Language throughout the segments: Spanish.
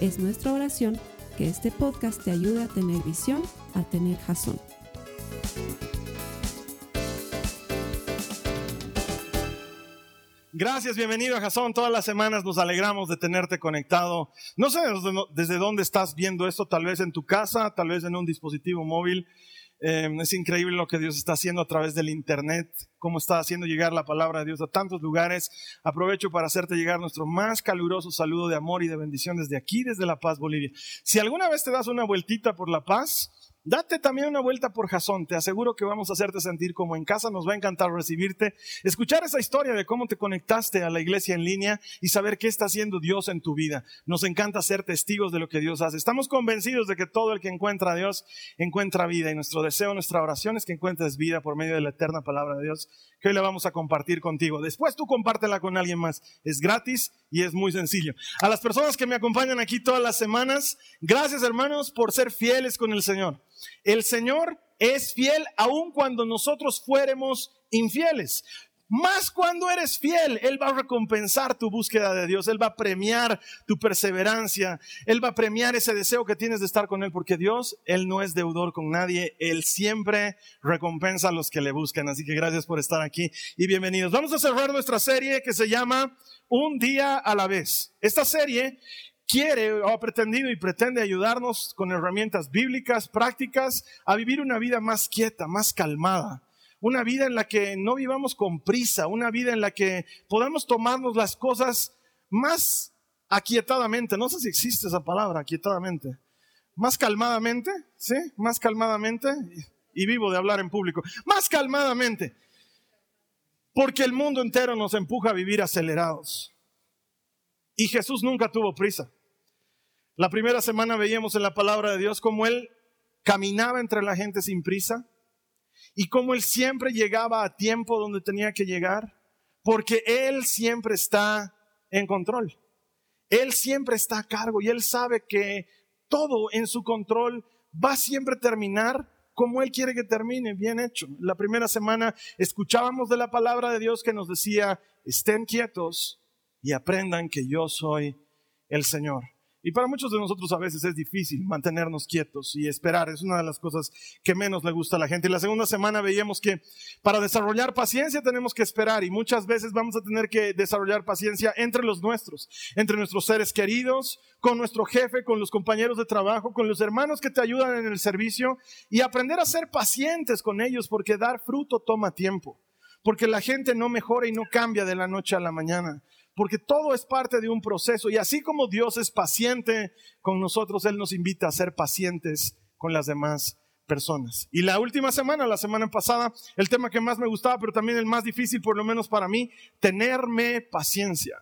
Es nuestra oración que este podcast te ayude a tener visión, a tener jazón. Gracias, bienvenido a Jason. Todas las semanas nos alegramos de tenerte conectado. No sé desde dónde estás viendo esto, tal vez en tu casa, tal vez en un dispositivo móvil. Eh, es increíble lo que Dios está haciendo a través del Internet, cómo está haciendo llegar la palabra de Dios a tantos lugares. Aprovecho para hacerte llegar nuestro más caluroso saludo de amor y de bendición desde aquí, desde La Paz, Bolivia. Si alguna vez te das una vueltita por La Paz, Date también una vuelta por Jasón, te aseguro que vamos a hacerte sentir como en casa, nos va a encantar recibirte, escuchar esa historia de cómo te conectaste a la iglesia en línea y saber qué está haciendo Dios en tu vida. Nos encanta ser testigos de lo que Dios hace. Estamos convencidos de que todo el que encuentra a Dios encuentra vida y nuestro deseo, nuestra oración es que encuentres vida por medio de la eterna palabra de Dios que hoy le vamos a compartir contigo. Después tú compártela con alguien más. Es gratis y es muy sencillo. A las personas que me acompañan aquí todas las semanas, gracias hermanos por ser fieles con el Señor. El Señor es fiel aun cuando nosotros fuéramos infieles. Más cuando eres fiel, Él va a recompensar tu búsqueda de Dios, Él va a premiar tu perseverancia, Él va a premiar ese deseo que tienes de estar con Él, porque Dios, Él no es deudor con nadie, Él siempre recompensa a los que le buscan. Así que gracias por estar aquí y bienvenidos. Vamos a cerrar nuestra serie que se llama Un día a la vez. Esta serie quiere o ha pretendido y pretende ayudarnos con herramientas bíblicas, prácticas, a vivir una vida más quieta, más calmada. Una vida en la que no vivamos con prisa, una vida en la que podamos tomarnos las cosas más aquietadamente. No sé si existe esa palabra, aquietadamente. Más calmadamente, ¿sí? Más calmadamente. Y vivo de hablar en público. Más calmadamente. Porque el mundo entero nos empuja a vivir acelerados. Y Jesús nunca tuvo prisa. La primera semana veíamos en la palabra de Dios cómo Él caminaba entre la gente sin prisa y cómo Él siempre llegaba a tiempo donde tenía que llegar, porque Él siempre está en control. Él siempre está a cargo y Él sabe que todo en su control va siempre a terminar como Él quiere que termine, bien hecho. La primera semana escuchábamos de la palabra de Dios que nos decía, estén quietos y aprendan que yo soy el Señor. Y para muchos de nosotros a veces es difícil mantenernos quietos y esperar. Es una de las cosas que menos le gusta a la gente. Y la segunda semana veíamos que para desarrollar paciencia tenemos que esperar y muchas veces vamos a tener que desarrollar paciencia entre los nuestros, entre nuestros seres queridos, con nuestro jefe, con los compañeros de trabajo, con los hermanos que te ayudan en el servicio y aprender a ser pacientes con ellos porque dar fruto toma tiempo. Porque la gente no mejora y no cambia de la noche a la mañana porque todo es parte de un proceso y así como Dios es paciente con nosotros, Él nos invita a ser pacientes con las demás personas. Y la última semana, la semana pasada, el tema que más me gustaba, pero también el más difícil, por lo menos para mí, tenerme paciencia.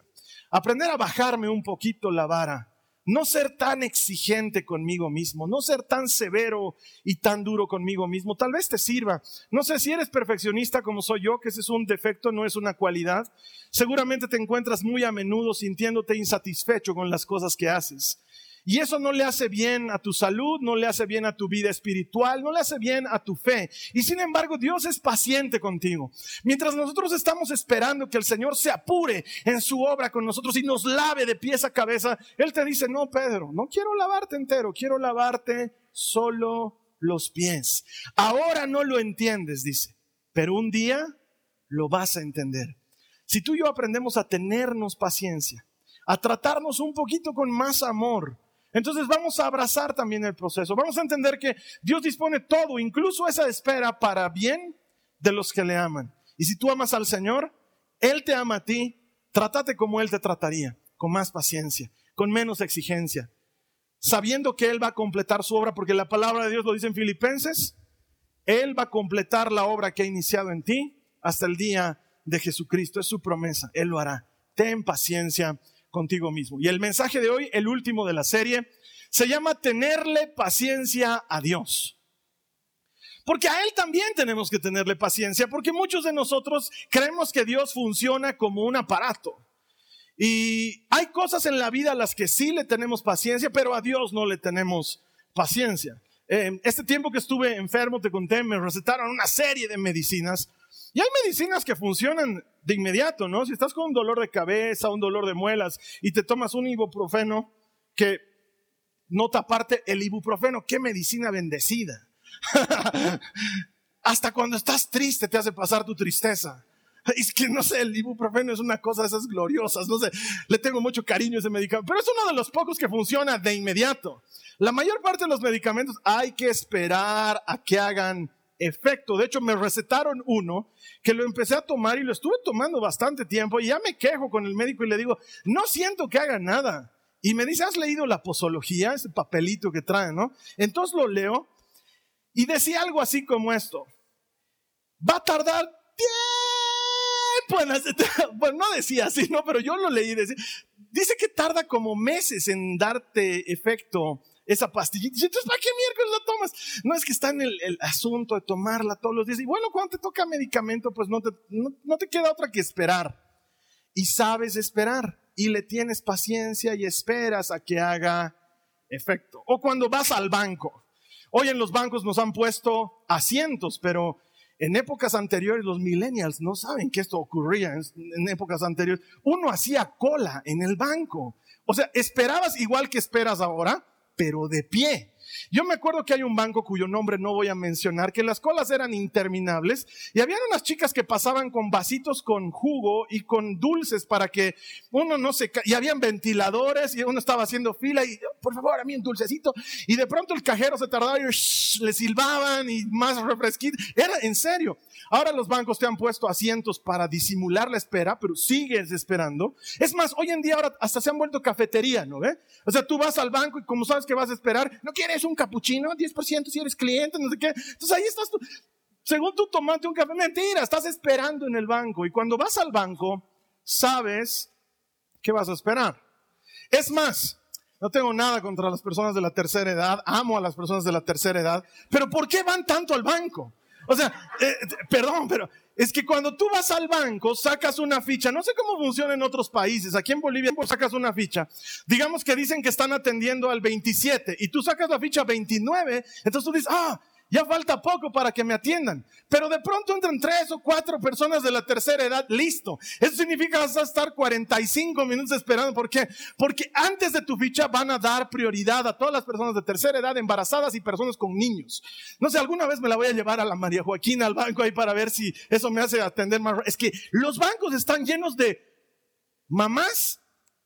Aprender a bajarme un poquito la vara no ser tan exigente conmigo mismo, no ser tan severo y tan duro conmigo mismo. Tal vez te sirva. No sé si eres perfeccionista como soy yo, que ese es un defecto, no es una cualidad. Seguramente te encuentras muy a menudo sintiéndote insatisfecho con las cosas que haces. Y eso no le hace bien a tu salud, no le hace bien a tu vida espiritual, no le hace bien a tu fe. Y sin embargo, Dios es paciente contigo. Mientras nosotros estamos esperando que el Señor se apure en su obra con nosotros y nos lave de pies a cabeza, Él te dice, no, Pedro, no quiero lavarte entero, quiero lavarte solo los pies. Ahora no lo entiendes, dice, pero un día lo vas a entender. Si tú y yo aprendemos a tenernos paciencia, a tratarnos un poquito con más amor, entonces vamos a abrazar también el proceso. Vamos a entender que Dios dispone todo, incluso esa espera, para bien de los que le aman. Y si tú amas al Señor, Él te ama a ti, trátate como Él te trataría, con más paciencia, con menos exigencia, sabiendo que Él va a completar su obra, porque la palabra de Dios lo dice en Filipenses, Él va a completar la obra que ha iniciado en ti hasta el día de Jesucristo. Es su promesa, Él lo hará. Ten paciencia contigo mismo. Y el mensaje de hoy, el último de la serie, se llama tenerle paciencia a Dios. Porque a Él también tenemos que tenerle paciencia, porque muchos de nosotros creemos que Dios funciona como un aparato. Y hay cosas en la vida a las que sí le tenemos paciencia, pero a Dios no le tenemos paciencia. Eh, este tiempo que estuve enfermo, te conté, me recetaron una serie de medicinas. Y hay medicinas que funcionan de inmediato, ¿no? Si estás con un dolor de cabeza, un dolor de muelas y te tomas un ibuprofeno, que nota aparte el ibuprofeno, qué medicina bendecida. Hasta cuando estás triste te hace pasar tu tristeza. Es que no sé, el ibuprofeno es una cosa de esas gloriosas, no sé, le tengo mucho cariño a ese medicamento, pero es uno de los pocos que funciona de inmediato. La mayor parte de los medicamentos hay que esperar a que hagan efecto. De hecho, me recetaron uno que lo empecé a tomar y lo estuve tomando bastante tiempo y ya me quejo con el médico y le digo, no siento que haga nada. Y me dice, ¿has leído la posología? Ese papelito que trae, ¿no? Entonces lo leo y decía algo así como esto. Va a tardar tiempo en hacer... Bueno, no decía así, ¿no? Pero yo lo leí. Dice que tarda como meses en darte efecto esa pastillita. entonces, ¿para qué miércoles la tomas? No es que está en el, asunto de tomarla todos los días. Y bueno, cuando te toca medicamento, pues no te, no te queda otra que esperar. Y sabes esperar. Y le tienes paciencia y esperas a que haga efecto. O cuando vas al banco. Hoy en los bancos nos han puesto asientos, pero en épocas anteriores los millennials no saben que esto ocurría en, épocas anteriores. Uno hacía cola en el banco. O sea, esperabas igual que esperas ahora, pero de pie. Yo me acuerdo que hay un banco cuyo nombre no voy a mencionar, que las colas eran interminables y había unas chicas que pasaban con vasitos con jugo y con dulces para que uno no se... Y habían ventiladores y uno estaba haciendo fila y, por favor, a mí un dulcecito. Y de pronto el cajero se tardaba y le silbaban y más refresquito. Era en serio. Ahora los bancos te han puesto asientos para disimular la espera, pero sigues esperando. Es más, hoy en día ahora hasta se han vuelto cafetería, ¿no ve? O sea, tú vas al banco y como sabes que vas a esperar, ¿no quieres un capuchino? 10% si eres cliente, no sé qué. Entonces ahí estás tú. Según tú tomate un café, mentira, estás esperando en el banco. Y cuando vas al banco, sabes que vas a esperar. Es más, no tengo nada contra las personas de la tercera edad, amo a las personas de la tercera edad, pero ¿por qué van tanto al banco? O sea, eh, perdón, pero es que cuando tú vas al banco, sacas una ficha, no sé cómo funciona en otros países, aquí en Bolivia sacas una ficha, digamos que dicen que están atendiendo al 27 y tú sacas la ficha 29, entonces tú dices, ah, ya falta poco para que me atiendan. Pero de pronto entran tres o cuatro personas de la tercera edad, listo. Eso significa que vas a estar 45 minutos esperando. ¿Por qué? Porque antes de tu ficha van a dar prioridad a todas las personas de tercera edad, embarazadas y personas con niños. No sé, alguna vez me la voy a llevar a la María Joaquina al banco ahí para ver si eso me hace atender más. Es que los bancos están llenos de mamás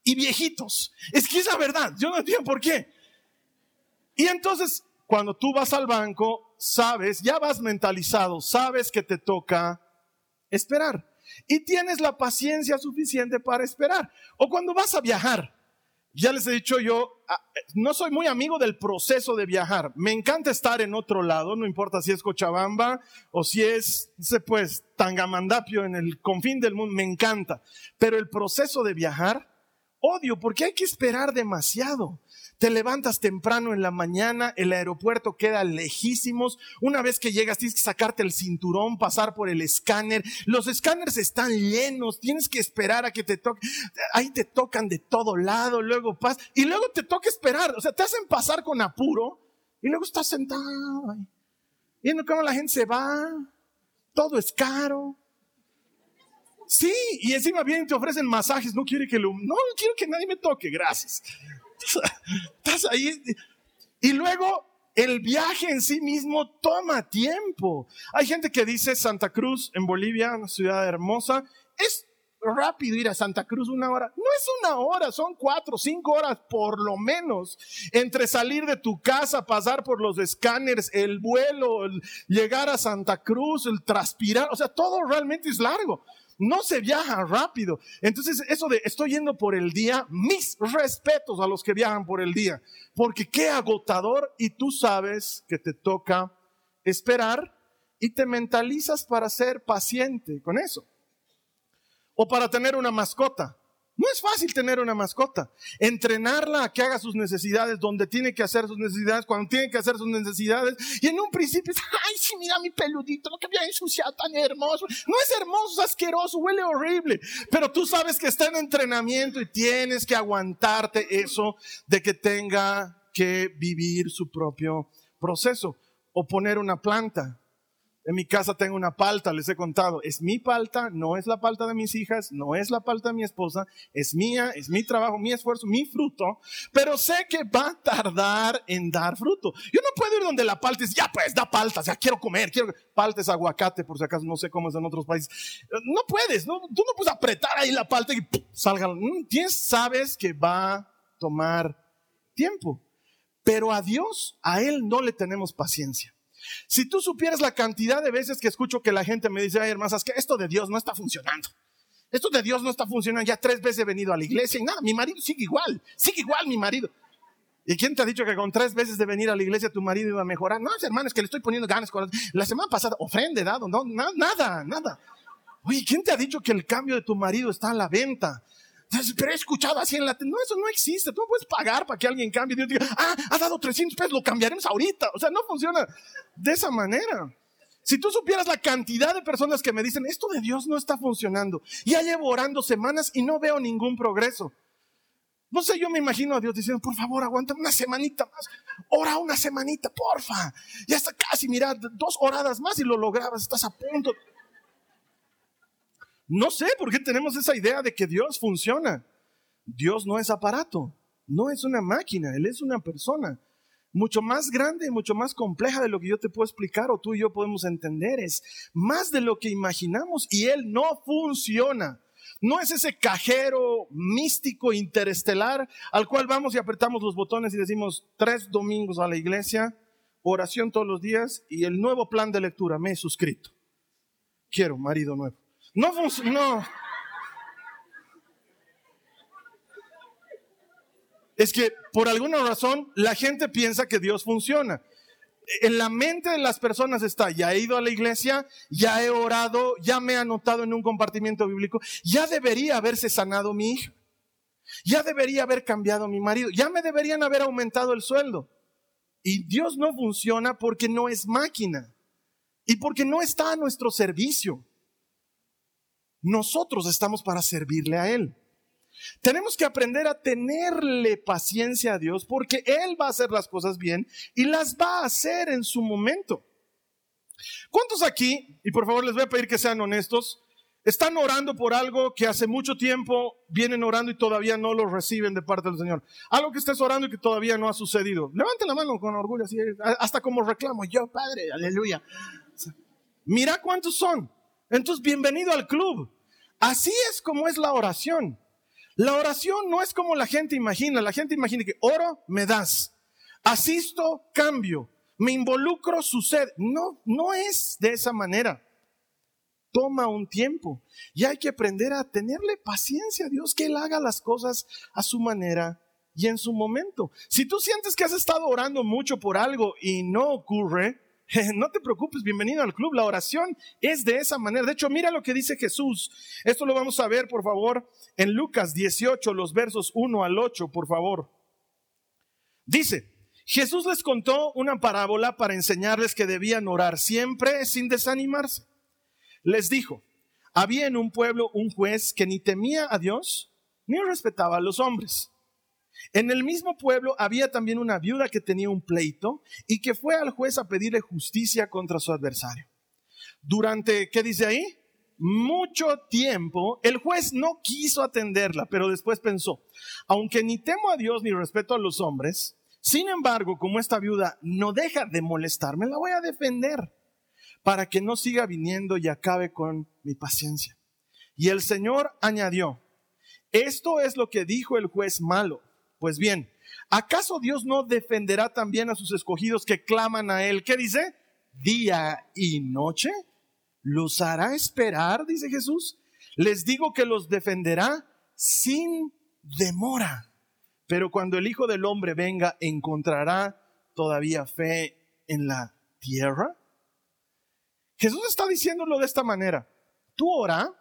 y viejitos. Es que es la verdad. Yo no entiendo por qué. Y entonces, cuando tú vas al banco, sabes, ya vas mentalizado, sabes que te toca esperar. Y tienes la paciencia suficiente para esperar. O cuando vas a viajar, ya les he dicho yo, ah, no soy muy amigo del proceso de viajar. Me encanta estar en otro lado, no importa si es Cochabamba o si es, pues, Tangamandapio en el confín del mundo, me encanta. Pero el proceso de viajar, odio porque hay que esperar demasiado. Te levantas temprano en la mañana, el aeropuerto queda lejísimos. Una vez que llegas tienes que sacarte el cinturón, pasar por el escáner. Los escáneres están llenos, tienes que esperar a que te toque. Ahí te tocan de todo lado, luego pasas y luego te toca esperar. O sea, te hacen pasar con apuro y luego estás sentado ahí. Viendo cómo la gente se va, todo es caro. Sí, y encima bien te ofrecen masajes, no quiere que lo, no quiero que nadie me toque, gracias. Estás ahí. Y luego el viaje en sí mismo toma tiempo. Hay gente que dice Santa Cruz en Bolivia, una ciudad hermosa, es rápido ir a Santa Cruz una hora. No es una hora, son cuatro, cinco horas por lo menos. Entre salir de tu casa, pasar por los escáneres, el vuelo, llegar a Santa Cruz, el transpirar, o sea, todo realmente es largo no se viaja rápido. Entonces, eso de estoy yendo por el día, mis respetos a los que viajan por el día, porque qué agotador y tú sabes que te toca esperar y te mentalizas para ser paciente con eso. O para tener una mascota. No es fácil tener una mascota. Entrenarla a que haga sus necesidades donde tiene que hacer sus necesidades, cuando tiene que hacer sus necesidades. Y en un principio es, ay, sí, mira mi peludito, lo que había ensuciado tan hermoso. No es hermoso, es asqueroso, huele horrible. Pero tú sabes que está en entrenamiento y tienes que aguantarte eso de que tenga que vivir su propio proceso. O poner una planta en mi casa tengo una palta, les he contado. Es mi palta, no es la palta de mis hijas, no es la palta de mi esposa, es mía, es mi trabajo, mi esfuerzo, mi fruto, pero sé que va a tardar en dar fruto. Yo no puedo ir donde la palta es, ya pues, da palta, ya quiero comer, quiero... Palta es aguacate, por si acaso, no sé cómo es en otros países. No puedes, tú no puedes apretar ahí la palta y salga. Tienes, sabes que va a tomar tiempo. Pero a Dios, a Él no le tenemos paciencia. Si tú supieras la cantidad de veces que escucho que la gente me dice, ay hermanas, que esto de Dios no está funcionando. Esto de Dios no está funcionando. Ya tres veces he venido a la iglesia y nada, mi marido sigue igual, sigue igual mi marido. ¿Y quién te ha dicho que con tres veces de venir a la iglesia tu marido iba a mejorar? No, hermano, es que le estoy poniendo ganas. La semana pasada, ofrende dado, no, nada, nada. Oye, ¿quién te ha dicho que el cambio de tu marido está a la venta? Pero he escuchado así en la... No, eso no existe. Tú no puedes pagar para que alguien cambie. Dios diga, ah, ha dado 300 pesos, lo cambiaremos ahorita. O sea, no funciona de esa manera. Si tú supieras la cantidad de personas que me dicen, esto de Dios no está funcionando. Ya llevo orando semanas y no veo ningún progreso. No sé, yo me imagino a Dios diciendo, por favor, aguanta una semanita más. Ora una semanita, porfa. Ya está casi, mira, dos oradas más y lo lograbas, estás a punto. No sé por qué tenemos esa idea de que Dios funciona. Dios no es aparato, no es una máquina, Él es una persona. Mucho más grande y mucho más compleja de lo que yo te puedo explicar o tú y yo podemos entender. Es más de lo que imaginamos y Él no funciona. No es ese cajero místico interestelar al cual vamos y apretamos los botones y decimos tres domingos a la iglesia, oración todos los días y el nuevo plan de lectura. Me he suscrito. Quiero marido nuevo. No funcionó. Es que por alguna razón la gente piensa que Dios funciona. En la mente de las personas está, ya he ido a la iglesia, ya he orado, ya me he anotado en un compartimiento bíblico, ya debería haberse sanado mi hija, ya debería haber cambiado mi marido, ya me deberían haber aumentado el sueldo. Y Dios no funciona porque no es máquina y porque no está a nuestro servicio. Nosotros estamos para servirle a Él. Tenemos que aprender a tenerle paciencia a Dios porque Él va a hacer las cosas bien y las va a hacer en su momento. ¿Cuántos aquí, y por favor les voy a pedir que sean honestos, están orando por algo que hace mucho tiempo vienen orando y todavía no lo reciben de parte del Señor? Algo que estés orando y que todavía no ha sucedido. Levanten la mano con orgullo, así, hasta como reclamo, yo Padre, aleluya. Mira cuántos son. Entonces, bienvenido al club. Así es como es la oración. La oración no es como la gente imagina. La gente imagina que oro, me das. Asisto, cambio. Me involucro, sucede. No, no es de esa manera. Toma un tiempo y hay que aprender a tenerle paciencia a Dios, que Él haga las cosas a su manera y en su momento. Si tú sientes que has estado orando mucho por algo y no ocurre, No te preocupes, bienvenido al club. La oración es de esa manera. De hecho, mira lo que dice Jesús. Esto lo vamos a ver, por favor, en Lucas 18, los versos 1 al 8, por favor. Dice, Jesús les contó una parábola para enseñarles que debían orar siempre sin desanimarse. Les dijo, había en un pueblo un juez que ni temía a Dios ni respetaba a los hombres. En el mismo pueblo había también una viuda que tenía un pleito y que fue al juez a pedirle justicia contra su adversario. Durante, ¿qué dice ahí? Mucho tiempo, el juez no quiso atenderla, pero después pensó, aunque ni temo a Dios ni respeto a los hombres, sin embargo, como esta viuda no deja de molestarme, la voy a defender para que no siga viniendo y acabe con mi paciencia. Y el Señor añadió, esto es lo que dijo el juez malo pues bien, ¿acaso Dios no defenderá también a sus escogidos que claman a Él? ¿Qué dice? Día y noche. ¿Los hará esperar? Dice Jesús. Les digo que los defenderá sin demora. Pero cuando el Hijo del Hombre venga, ¿encontrará todavía fe en la tierra? Jesús está diciéndolo de esta manera. Tú ora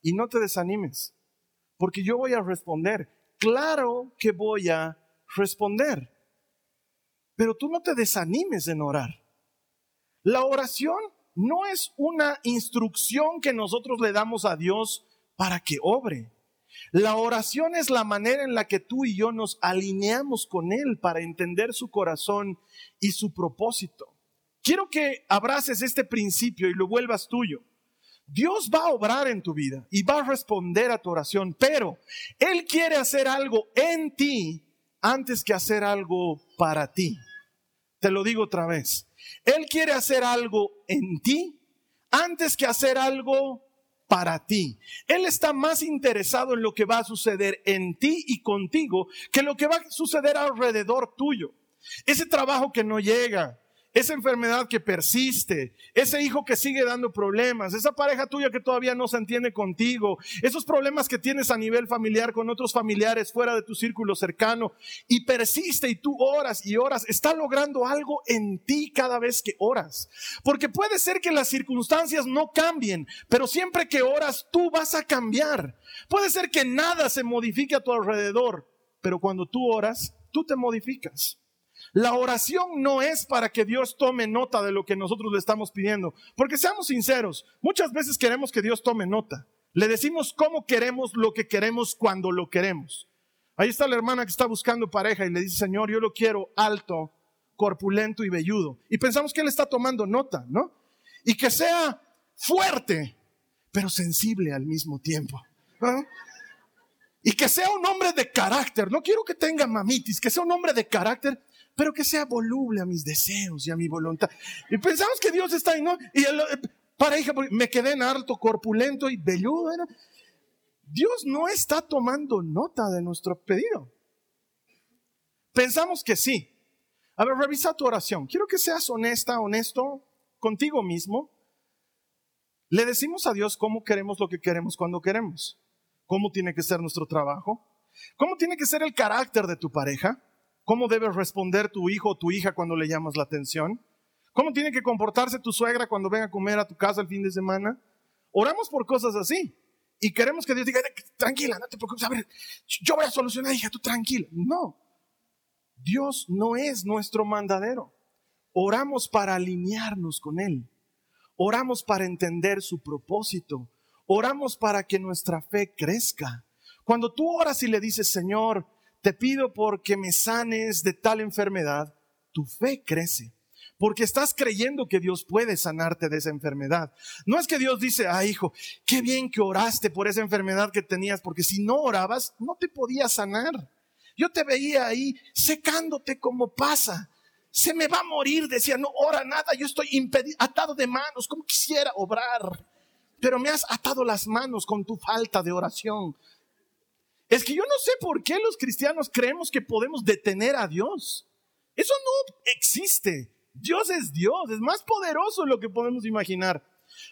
y no te desanimes. porque yo voy a responder. Claro que voy a responder. Pero tú no te desanimes en orar. La oración no es una instrucción que nosotros le damos a Dios para que obre. La oración es la manera en la que tú y yo nos alineamos con Él para entender su corazón y su propósito. Quiero que abraces este principio y lo vuelvas tuyo. Dios va a obrar en tu vida y va a responder a tu oración, pero Él quiere hacer algo en ti antes que hacer algo para ti. Te lo digo otra vez. Él quiere hacer algo en ti antes que hacer algo para ti. Él está más interesado en lo que va a suceder en ti y contigo que lo que va a suceder alrededor tuyo. Ese trabajo que no llega, esa enfermedad que persiste, ese hijo que sigue dando problemas, esa pareja tuya que todavía no se entiende contigo, esos problemas que tienes a nivel familiar con otros familiares fuera de tu círculo cercano y persiste y tú oras y oras, está logrando algo en ti cada vez que oras. Porque puede ser que las circunstancias no cambien, pero siempre que oras tú vas a cambiar. Puede ser que nada se modifique a tu alrededor, pero cuando tú oras, tú te modificas. La oración no es para que Dios tome nota de lo que nosotros le estamos pidiendo. Porque seamos sinceros, muchas veces queremos que Dios tome nota. Le decimos cómo queremos lo que queremos cuando lo queremos. Ahí está la hermana que está buscando pareja y le dice, Señor, yo lo quiero alto, corpulento y velludo. Y pensamos que Él está tomando nota, ¿no? Y que sea fuerte, pero sensible al mismo tiempo. Y que sea un hombre de carácter. No quiero que tenga mamitis, que sea un hombre de carácter pero que sea voluble a mis deseos y a mi voluntad. Y pensamos que Dios está ahí, ¿no? Y eh, pareja, me quedé en alto, corpulento y velludo. Dios no está tomando nota de nuestro pedido. Pensamos que sí. A ver, revisa tu oración. Quiero que seas honesta, honesto contigo mismo. Le decimos a Dios cómo queremos lo que queremos cuando queremos. Cómo tiene que ser nuestro trabajo. Cómo tiene que ser el carácter de tu pareja. ¿Cómo debe responder tu hijo o tu hija cuando le llamas la atención? ¿Cómo tiene que comportarse tu suegra cuando venga a comer a tu casa el fin de semana? Oramos por cosas así. Y queremos que Dios diga, tranquila, no te preocupes, a ver, yo voy a solucionar, hija, tú tranquila. No, Dios no es nuestro mandadero. Oramos para alinearnos con Él. Oramos para entender su propósito. Oramos para que nuestra fe crezca. Cuando tú oras y le dices, Señor, te pido porque me sanes de tal enfermedad, tu fe crece. Porque estás creyendo que Dios puede sanarte de esa enfermedad. No es que Dios dice, ah, hijo, qué bien que oraste por esa enfermedad que tenías, porque si no orabas, no te podía sanar. Yo te veía ahí secándote como pasa. Se me va a morir, decía, no ora nada, yo estoy impedido, atado de manos, como quisiera obrar. Pero me has atado las manos con tu falta de oración, es que yo no sé por qué los cristianos creemos que podemos detener a Dios. Eso no existe. Dios es Dios, es más poderoso de lo que podemos imaginar.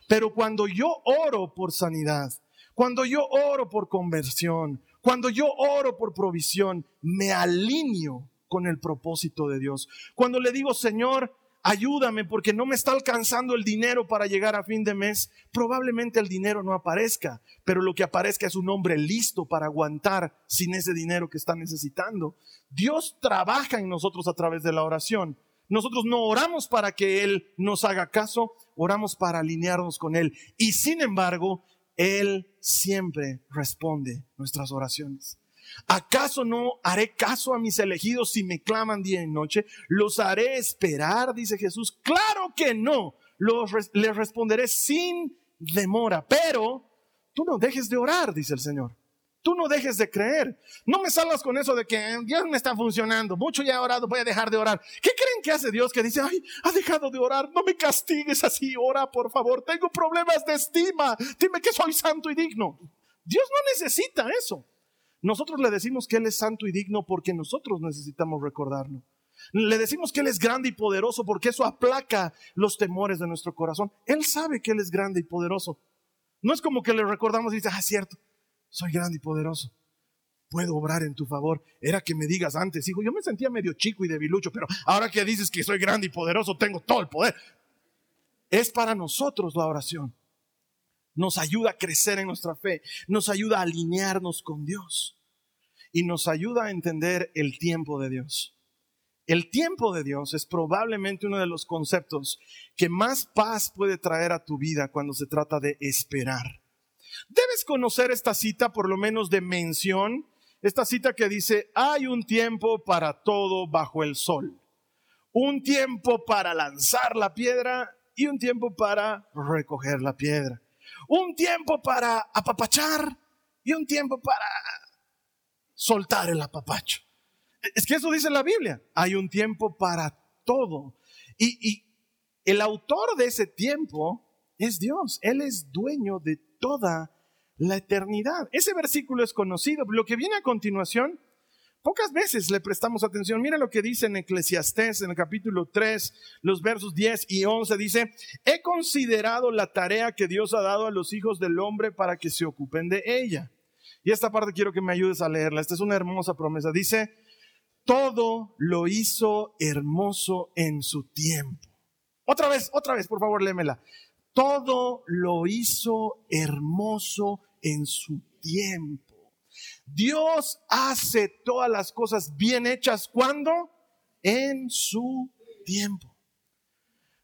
Pero cuando yo oro por sanidad, cuando yo oro por conversión, cuando yo oro por provisión, me alineo con el propósito de Dios. Cuando le digo, Señor, ayúdame porque no me está alcanzando el dinero para llegar a fin de mes, probablemente el dinero no aparezca, pero lo que aparezca es un hombre listo para aguantar sin ese dinero que está necesitando. Dios trabaja en nosotros a través de la oración. Nosotros no oramos para que Él nos haga caso, oramos para alinearnos con Él. Y sin embargo, Él siempre responde nuestras oraciones. ¿Acaso no haré caso a mis elegidos si me claman día y noche? ¿Los haré esperar? Dice Jesús. Claro que no. Los, les responderé sin demora. Pero tú no dejes de orar, dice el Señor. Tú no dejes de creer. No me salgas con eso de que Dios me está funcionando. Mucho ya he orado, voy a dejar de orar. ¿Qué creen que hace Dios que dice, ay, ha dejado de orar? No me castigues así, ora por favor. Tengo problemas de estima. Dime que soy santo y digno. Dios no necesita eso. Nosotros le decimos que Él es santo y digno porque nosotros necesitamos recordarlo. Le decimos que Él es grande y poderoso porque eso aplaca los temores de nuestro corazón. Él sabe que Él es grande y poderoso. No es como que le recordamos y dice, ah, cierto, soy grande y poderoso. Puedo obrar en tu favor. Era que me digas antes, hijo, yo me sentía medio chico y debilucho, pero ahora que dices que soy grande y poderoso, tengo todo el poder. Es para nosotros la oración. Nos ayuda a crecer en nuestra fe, nos ayuda a alinearnos con Dios y nos ayuda a entender el tiempo de Dios. El tiempo de Dios es probablemente uno de los conceptos que más paz puede traer a tu vida cuando se trata de esperar. Debes conocer esta cita por lo menos de mención, esta cita que dice, hay un tiempo para todo bajo el sol, un tiempo para lanzar la piedra y un tiempo para recoger la piedra, un tiempo para apapachar y un tiempo para soltar el apapacho. Es que eso dice la Biblia. Hay un tiempo para todo. Y, el autor de ese tiempo es Dios. Él es dueño de toda la eternidad. Ese versículo es conocido. Lo que viene a continuación, pocas veces le prestamos atención. Mira lo que dice en Eclesiastés, en el capítulo 3, los versos 10 y 11. Dice, he considerado la tarea que Dios ha dado a los hijos del hombre para que se ocupen de ella. Y esta parte quiero que me ayudes a leerla. Esta es una hermosa promesa. Dice, todo lo hizo hermoso en su tiempo. Otra vez, otra vez, por favor, lémela. Todo lo hizo hermoso en su tiempo. Dios hace todas las cosas bien hechas cuando? En su tiempo.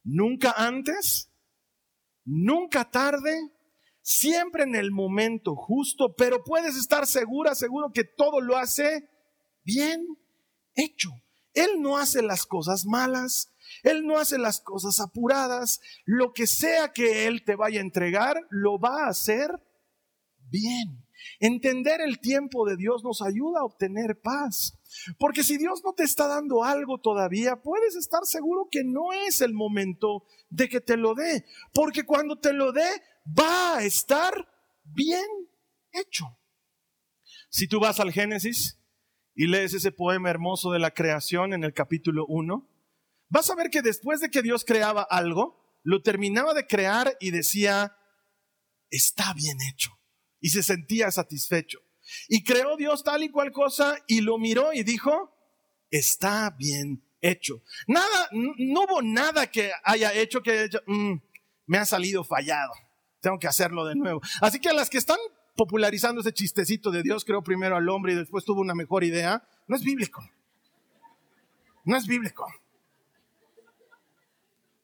Nunca antes, nunca tarde, siempre en el momento justo, pero puedes estar segura, seguro que todo lo hace bien hecho. Él no hace las cosas malas, Él no hace las cosas apuradas. Lo que sea que Él te vaya a entregar, lo va a hacer bien. Entender el tiempo de Dios nos ayuda a obtener paz. Porque si Dios no te está dando algo todavía, puedes estar seguro que no es el momento de que te lo dé. Porque cuando te lo dé, va a estar bien hecho. Si tú vas al Génesis, y lees ese poema hermoso de la creación en el capítulo 1, vas a ver que después de que Dios creaba algo, lo terminaba de crear y decía, está bien hecho. Y se sentía satisfecho. Y creó Dios tal y cual cosa y lo miró y dijo, está bien hecho. Nada, no hubo nada que haya hecho que haya hecho, mm, me ha salido fallado. Tengo que hacerlo de nuevo. Así que a las que están popularizando ese chistecito de Dios creó primero al hombre y después tuvo una mejor idea, no es bíblico. No es bíblico.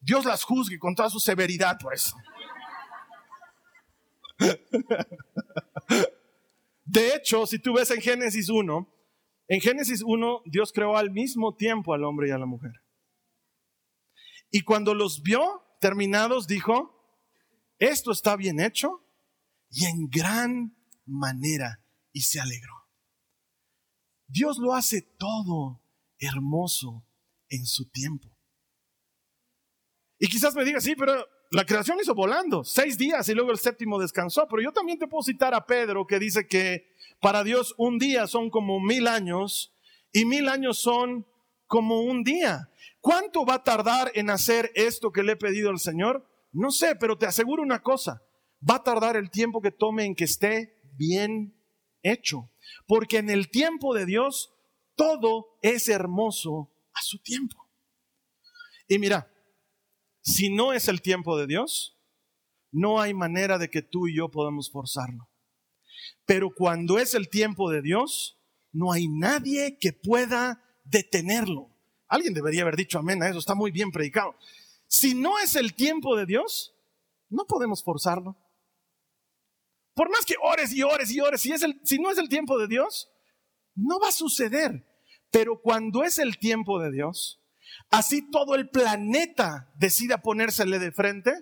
Dios las juzgue con toda su severidad por eso. De hecho, si tú ves en Génesis 1, en Génesis 1 Dios creó al mismo tiempo al hombre y a la mujer. Y cuando los vio terminados, dijo, esto está bien hecho y en gran manera y se alegró. Dios lo hace todo hermoso en su tiempo. Y quizás me diga, sí, pero la creación hizo volando, seis días y luego el séptimo descansó, pero yo también te puedo citar a Pedro que dice que para Dios un día son como mil años y mil años son como un día. ¿Cuánto va a tardar en hacer esto que le he pedido al Señor? No sé, pero te aseguro una cosa, va a tardar el tiempo que tome en que esté bien hecho. Porque en el tiempo de Dios todo es hermoso a su tiempo. Y mira, si no es el tiempo de Dios, no hay manera de que tú y yo podamos forzarlo. Pero cuando es el tiempo de Dios, no hay nadie que pueda detenerlo. Alguien debería haber dicho amén a eso, está muy bien predicado. Si no es el tiempo de Dios, no podemos forzarlo. Por más que ores y ores y ores, si, si no es el tiempo de Dios, no va a suceder. Pero cuando es el tiempo de Dios, así todo el planeta decida ponérsele de frente,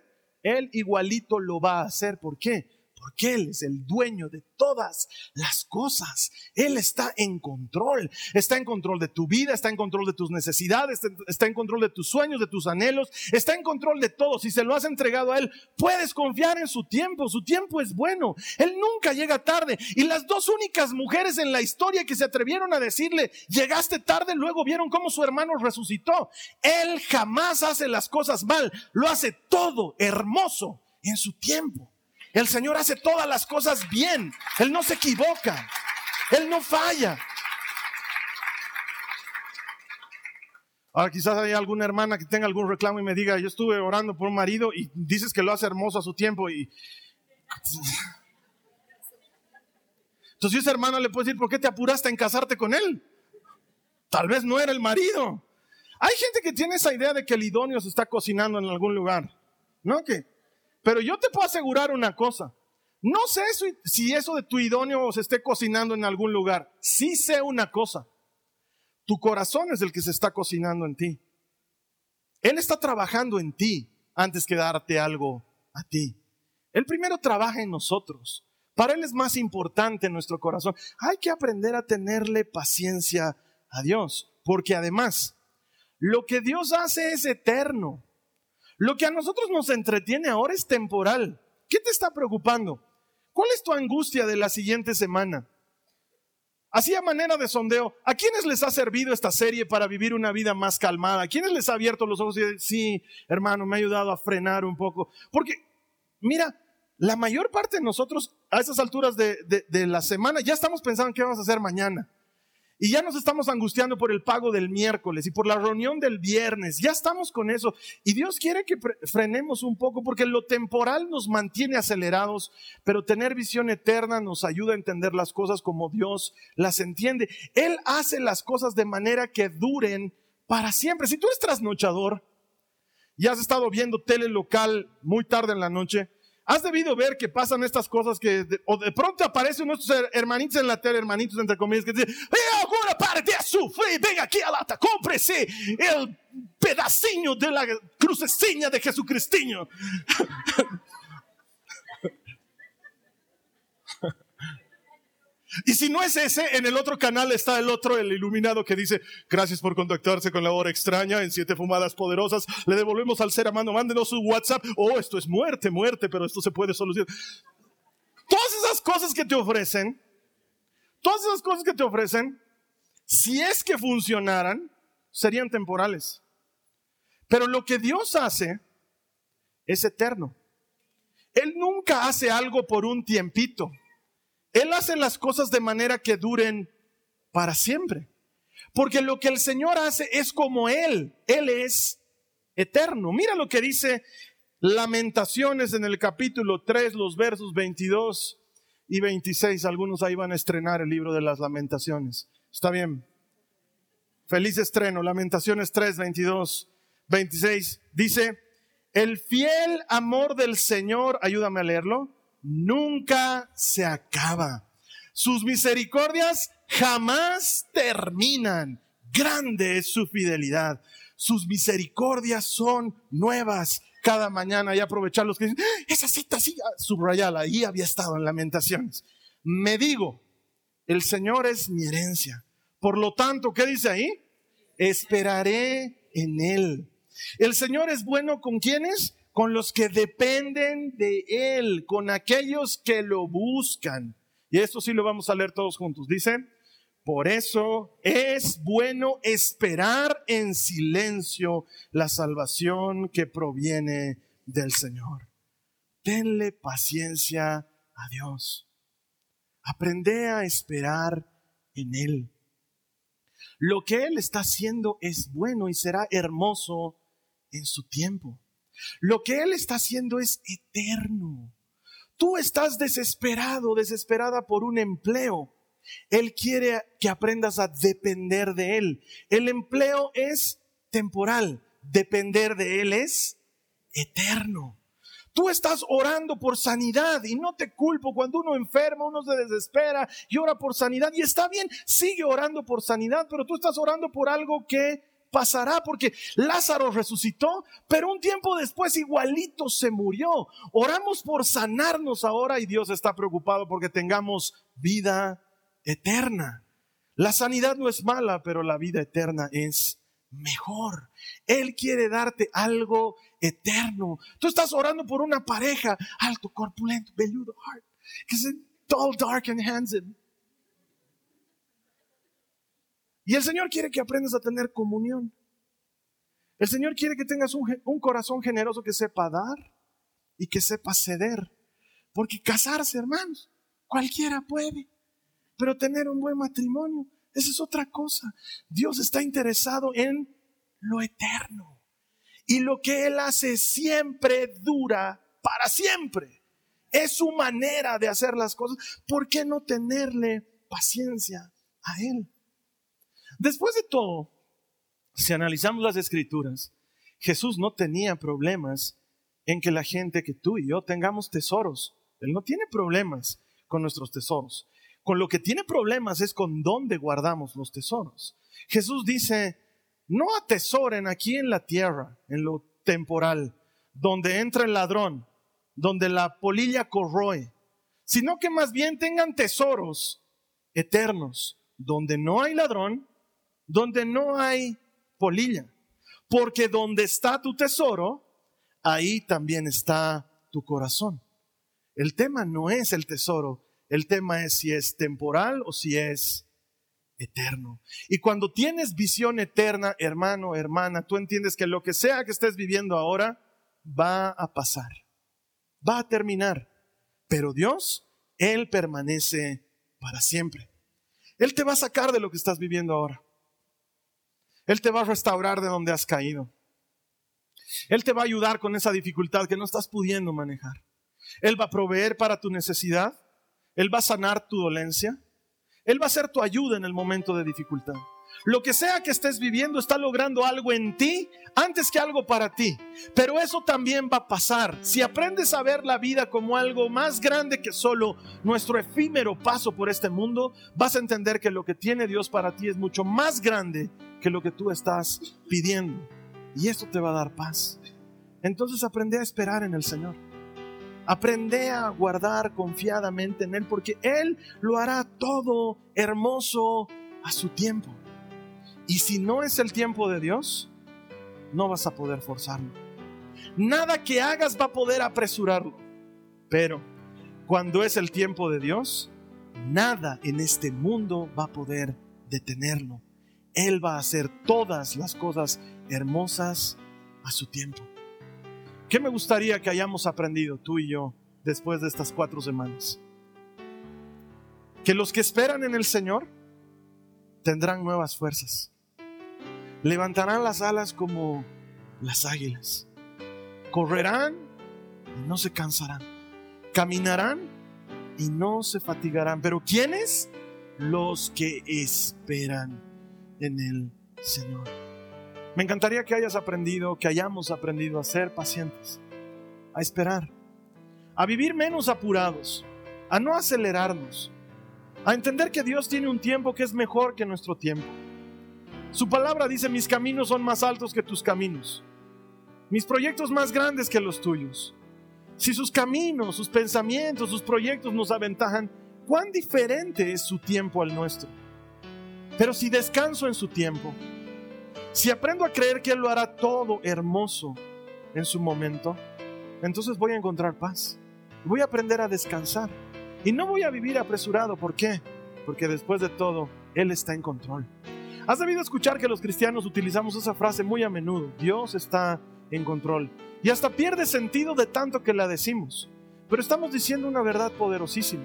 Él igualito lo va a hacer. ¿Por qué? Porque Él es el dueño de todas las cosas. Él está en control. Está en control de tu vida, está en control de tus necesidades, está en control de tus sueños, de tus anhelos, está en control de todo. Si se lo has entregado a Él, puedes confiar en su tiempo. Su tiempo es bueno. Él nunca llega tarde. Y las dos únicas mujeres en la historia que se atrevieron a decirle, llegaste tarde, luego vieron cómo su hermano resucitó. Él jamás hace las cosas mal, lo hace todo hermoso en su tiempo. El Señor hace todas las cosas bien. Él no se equivoca. Él no falla. Ahora quizás haya alguna hermana que tenga algún reclamo y me diga, yo estuve orando por un marido y dices que lo hace hermoso a su tiempo y Entonces esa hermana le puede decir, ¿por qué te apuraste en casarte con él? Tal vez no era el marido. Hay gente que tiene esa idea de que el idóneo se está cocinando en algún lugar. ¿No? ¿Qué? Pero yo te puedo asegurar una cosa. No sé si eso de tu idóneo se esté cocinando en algún lugar. Sí sé una cosa. Tu corazón es el que se está cocinando en ti. Él está trabajando en ti antes que darte algo a ti. Él primero trabaja en nosotros. Para Él es más importante nuestro corazón. Hay que aprender a tenerle paciencia a Dios, porque además, lo que Dios hace es eterno. Lo que a nosotros nos entretiene ahora es temporal. ¿Qué te está preocupando? ¿Cuál es tu angustia de la siguiente semana? Así a manera de sondeo, ¿a quiénes les ha servido esta serie para vivir una vida más calmada? ¿A quiénes les ha abierto los ojos y decir, sí, hermano, me ha ayudado a frenar un poco? Porque, mira, la mayor parte de nosotros a esas alturas de, de la semana ya estamos pensando en qué vamos a hacer mañana. Y ya nos estamos angustiando por el pago del miércoles y por la reunión del viernes. Ya estamos con eso. Y Dios quiere que frenemos un poco porque lo temporal nos mantiene acelerados, pero tener visión eterna nos ayuda a entender las cosas como Dios las entiende. Él hace las cosas de manera que duren para siempre. Si tú eres trasnochador y has estado viendo tele local muy tarde en la noche, Has debido ver que pasan estas cosas que, de, o de pronto aparecen nuestros hermanitos en la tele, hermanitos entre comillas, que dicen, ¡Eh, ahora para de sufrir! Venga aquí a lata, cómprese el pedacinho de la crucecina de Jesucristiño. Y si no es ese, en el otro canal está el otro, el iluminado, que dice, gracias por contactarse con la hora extraña en siete fumadas poderosas. Le devolvemos al ser amado, mándenos su WhatsApp. Oh, esto es muerte, muerte, pero esto se puede solucionar. Todas esas cosas que te ofrecen, todas esas cosas que te ofrecen, si es que funcionaran, serían temporales. Pero lo que Dios hace es eterno. Él nunca hace algo por un tiempito. Él hace las cosas de manera que duren para siempre. Porque lo que el Señor hace es como Él. Él es eterno. Mira lo que dice Lamentaciones en el capítulo 3, los versos 22 y 26. Algunos ahí van a estrenar el libro de las lamentaciones. Está bien. Feliz estreno. Lamentaciones 3, 22, 26. Dice, el fiel amor del Señor, ayúdame a leerlo nunca se acaba. Sus misericordias jamás terminan. Grande es su fidelidad. Sus misericordias son nuevas cada mañana y aprovechar los que dicen, ah, esa cita sí, ah, subrayala, ahí había estado en lamentaciones. Me digo, el Señor es mi herencia. Por lo tanto, ¿qué dice ahí? Esperaré en Él. El Señor es bueno con quienes? Con los que dependen de Él, con aquellos que lo buscan. Y esto sí lo vamos a leer todos juntos. Dice, por eso es bueno esperar en silencio la salvación que proviene del Señor. Tenle paciencia a Dios. Aprende a esperar en Él. Lo que Él está haciendo es bueno y será hermoso en su tiempo. Lo que Él está haciendo es eterno. Tú estás desesperado, desesperada por un empleo. Él quiere que aprendas a depender de Él. El empleo es temporal, depender de Él es eterno. Tú estás orando por sanidad y no te culpo cuando uno enferma, uno se desespera y ora por sanidad y está bien, sigue orando por sanidad, pero tú estás orando por algo que pasará porque Lázaro resucitó, pero un tiempo después igualito se murió. Oramos por sanarnos ahora y Dios está preocupado porque tengamos vida eterna. La sanidad no es mala, pero la vida eterna es mejor. Él quiere darte algo eterno. Tú estás orando por una pareja alto, corpulento, velludo, heart, que es tall, dark and handsome. Y el Señor quiere que aprendas a tener comunión. El Señor quiere que tengas un, corazón generoso que sepa dar y que sepa ceder. Porque casarse, hermanos, cualquiera puede. Pero tener un buen matrimonio, esa es otra cosa. Dios está interesado en lo eterno. Y lo que Él hace siempre dura para siempre. es su manera de hacer las cosas. ¿Por qué no tenerle paciencia a Él? Después de todo, si analizamos las escrituras, Jesús no tenía problemas en que la gente, que tú y yo tengamos tesoros. Él no tiene problemas con nuestros tesoros. Con lo que tiene problemas es con dónde guardamos los tesoros. Jesús dice, no atesoren aquí en la tierra, en lo temporal, donde entra el ladrón, donde la polilla corroe, sino que más bien tengan tesoros eternos, donde no hay ladrón, donde no hay polilla. Porque donde está tu tesoro, ahí también está tu corazón. El tema no es el tesoro, el tema es si es temporal o si es eterno. Y cuando tienes visión eterna, hermano, hermana, tú entiendes que lo que sea que estés viviendo ahora va a pasar, va a terminar. Pero Dios, Él permanece para siempre. Él te va a sacar de lo que estás viviendo ahora. Él te va a restaurar de donde has caído. Él te va a ayudar con esa dificultad que no estás pudiendo manejar. Él va a proveer para tu necesidad. Él va a sanar tu dolencia. Él va a ser tu ayuda en el momento de dificultad. Lo que sea que estés viviendo está logrando algo en ti antes que algo para ti. Pero eso también va a pasar. Si aprendes a ver la vida como algo más grande que solo nuestro efímero paso por este mundo, vas a entender que lo que tiene Dios para ti es mucho más grande que lo que tú estás pidiendo. Y esto te va a dar paz. Entonces aprende a esperar en el Señor. Aprende a guardar confiadamente en Él porque Él lo hará todo hermoso a su tiempo. Y si no es el tiempo de Dios, no vas a poder forzarlo. Nada que hagas va a poder apresurarlo. Pero cuando es el tiempo de Dios, nada en este mundo va a poder detenerlo. Él va a hacer todas las cosas hermosas a su tiempo. ¿Qué me gustaría que hayamos aprendido tú y yo después de estas cuatro semanas? Que los que esperan en el Señor tendrán nuevas fuerzas. Levantarán las alas como las águilas. Correrán y no se cansarán. Caminarán y no se fatigarán. Pero ¿quiénes? Los que esperan en el Señor. Me encantaría que hayas aprendido, que hayamos aprendido a ser pacientes, a esperar, a vivir menos apurados, a no acelerarnos, a entender que Dios tiene un tiempo que es mejor que nuestro tiempo. Su palabra dice, mis caminos son más altos que tus caminos, mis proyectos más grandes que los tuyos. Si sus caminos, sus pensamientos, sus proyectos nos aventajan, ¿cuán diferente es su tiempo al nuestro? Pero si descanso en su tiempo, si aprendo a creer que Él lo hará todo hermoso en su momento, entonces voy a encontrar paz. Voy a aprender a descansar. Y no voy a vivir apresurado. ¿Por qué? Porque después de todo, Él está en control. Has debido escuchar que los cristianos utilizamos esa frase muy a menudo. Dios está en control. Y hasta pierde sentido de tanto que la decimos. Pero estamos diciendo una verdad poderosísima.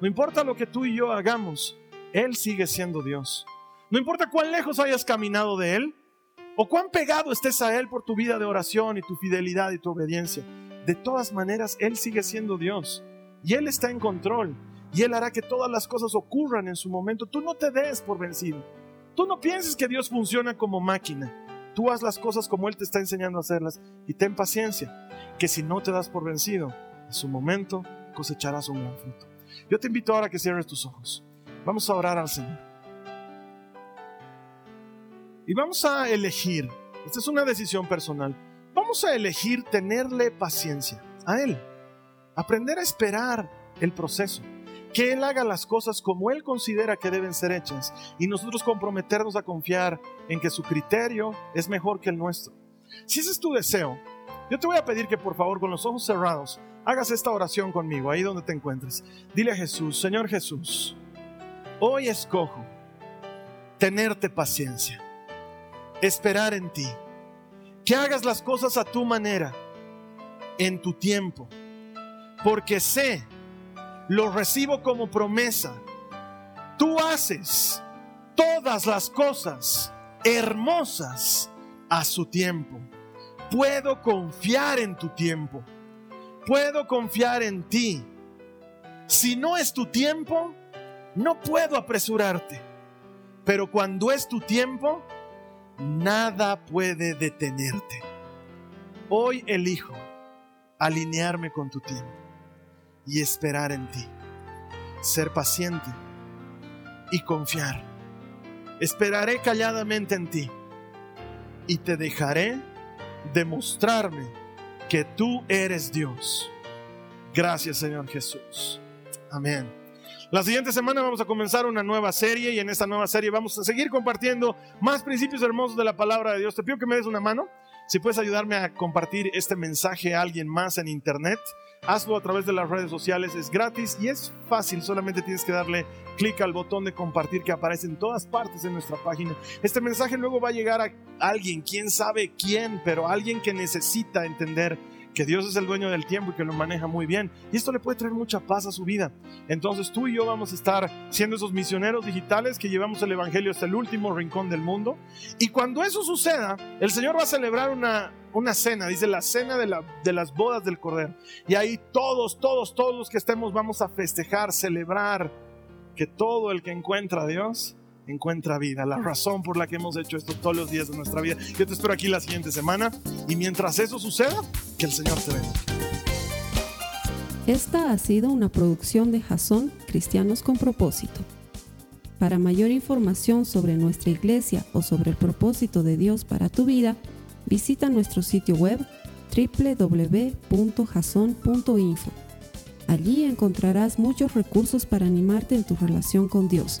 No importa lo que tú y yo hagamos, Él sigue siendo Dios. No importa cuán lejos hayas caminado de Él o cuán pegado estés a Él por tu vida de oración y tu fidelidad y tu obediencia. De todas maneras, Él sigue siendo Dios y Él está en control y Él hará que todas las cosas ocurran en su momento. Tú no te des por vencido. Tú no pienses que Dios funciona como máquina. Tú haz las cosas como Él te está enseñando a hacerlas y ten paciencia, que si no te das por vencido, en su momento cosecharás un gran fruto. Yo te invito ahora a que cierres tus ojos. Vamos a orar al Señor. Y vamos a elegir, esta es una decisión personal, vamos a elegir tenerle paciencia a Él, aprender a esperar el proceso, que Él haga las cosas como Él considera que deben ser hechas y nosotros comprometernos a confiar en que su criterio es mejor que el nuestro. Si ese es tu deseo, yo te voy a pedir que por favor con los ojos cerrados hagas esta oración conmigo, ahí donde te encuentres. Dile a Jesús, Señor Jesús, hoy escojo tenerte paciencia esperar en ti. Que hagas las cosas a tu manera, en tu tiempo. Porque sé, lo recibo como promesa. Tú haces todas las cosas hermosas a su tiempo. Puedo confiar en tu tiempo. puedo confiar en ti. Si no es tu tiempo, no puedo apresurarte. Pero cuando es tu tiempo, nada puede detenerte. Hoy elijo alinearme con tu tiempo y esperar en ti. Ser paciente y confiar. Esperaré calladamente en ti y te dejaré demostrarme que tú eres Dios. Gracias Señor Jesús. Amén. La siguiente semana vamos a comenzar una nueva serie y en esta nueva serie vamos a seguir compartiendo más principios hermosos de la palabra de Dios. Te pido que me des una mano. Si puedes ayudarme a compartir este mensaje a alguien más en internet, hazlo a través de las redes sociales. Es gratis y es fácil. Solamente tienes que darle clic al botón de compartir que aparece en todas partes de nuestra página. Este mensaje luego va a llegar a alguien, quién sabe quién, pero alguien que necesita entender que Dios es el dueño del tiempo y que lo maneja muy bien. Y esto le puede traer mucha paz a su vida. Entonces tú y yo vamos a estar siendo esos misioneros digitales que llevamos el Evangelio hasta el último rincón del mundo. Y cuando eso suceda, el Señor va a celebrar una, una cena, dice la cena de, la, de las bodas del Cordero. Y ahí todos, todos, todos los que estemos vamos a festejar, celebrar que todo el que encuentra a Dios encuentra vida, la razón por la que hemos hecho esto todos los días de nuestra vida. Yo te espero aquí la siguiente semana y mientras eso suceda, que el Señor te bendiga. Esta ha sido una producción de Jason Cristianos con propósito. Para mayor información sobre nuestra iglesia o sobre el propósito de Dios para tu vida, visita nuestro sitio web www.jason.info. Allí encontrarás muchos recursos para animarte en tu relación con Dios